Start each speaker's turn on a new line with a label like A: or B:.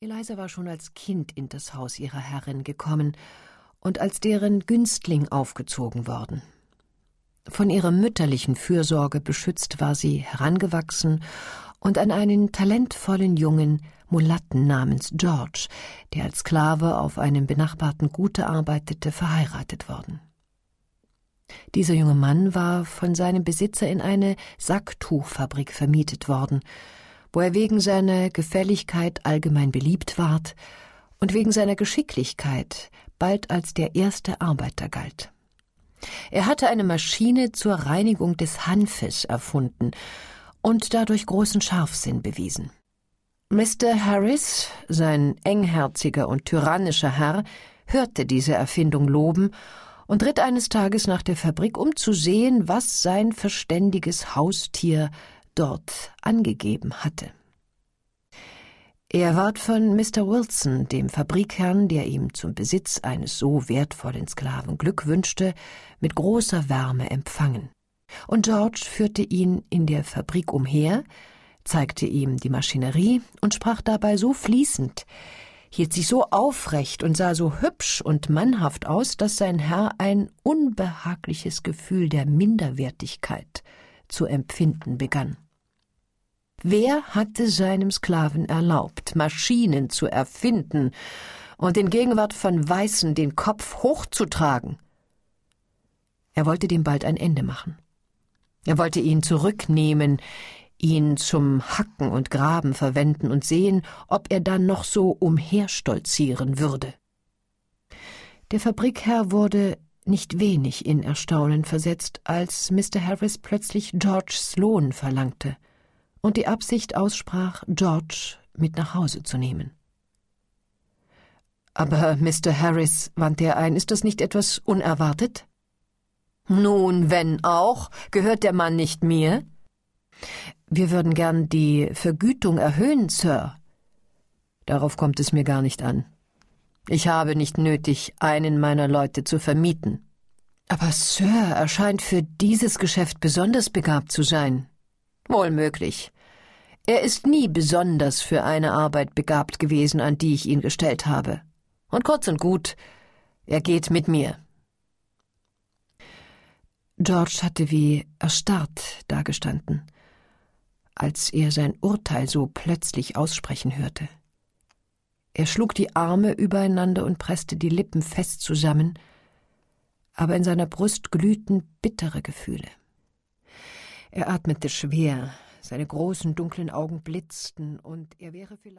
A: Eliza war schon als Kind in das Haus ihrer Herrin gekommen und als deren Günstling aufgezogen worden. Von ihrer mütterlichen Fürsorge beschützt war sie herangewachsen und an einen talentvollen jungen Mulatten namens George, der als Sklave auf einem benachbarten Gute arbeitete, verheiratet worden. Dieser junge Mann war von seinem Besitzer in eine Sacktuchfabrik vermietet worden, wo er wegen seiner Gefälligkeit allgemein beliebt ward und wegen seiner Geschicklichkeit bald als der erste Arbeiter galt. Er hatte eine Maschine zur Reinigung des Hanfes erfunden und dadurch großen Scharfsinn bewiesen. Mr. Harris, sein engherziger und tyrannischer Herr, hörte diese Erfindung loben und ritt eines Tages nach der Fabrik, um zu sehen, was sein verständiges Haustier dort angegeben hatte. Er ward von Mr. Wilson, dem Fabrikherrn, der ihm zum Besitz eines so wertvollen Sklaven Glück wünschte, mit großer Wärme empfangen. Und George führte ihn in der Fabrik umher, zeigte ihm die Maschinerie und sprach dabei so fließend, hielt sich so aufrecht und sah so hübsch und mannhaft aus, dass sein Herr ein unbehagliches Gefühl der Minderwertigkeit zu empfinden begann. Wer hatte seinem Sklaven erlaubt, Maschinen zu erfinden und in Gegenwart von Weißen den Kopf hochzutragen? Er wollte dem bald ein Ende machen. Er wollte ihn zurücknehmen, ihn zum Hacken und Graben verwenden und sehen, ob er dann noch so umherstolzieren würde. Der Fabrikherr wurde nicht wenig in Erstaunen versetzt, als Mr. Harris plötzlich Georges Lohn verlangte und die Absicht aussprach, George mit nach Hause zu nehmen. Aber Mr. Harris, wandte er ein, ist das nicht etwas unerwartet? Nun, wenn auch, gehört der Mann nicht mir? Wir würden gern die Vergütung erhöhen, Sir. Darauf kommt es mir gar nicht an. Ich habe nicht nötig, einen meiner Leute zu vermieten. Aber Sir erscheint für dieses Geschäft besonders begabt zu sein. Wohl möglich. Er ist nie besonders für eine Arbeit begabt gewesen, an die ich ihn gestellt habe. Und kurz und gut, er geht mit mir. George hatte wie erstarrt dagestanden, als er sein Urteil so plötzlich aussprechen hörte. Er schlug die Arme übereinander und presste die Lippen fest zusammen, aber in seiner Brust glühten bittere Gefühle. Er atmete schwer, seine großen dunklen Augen blitzten, und er wäre vielleicht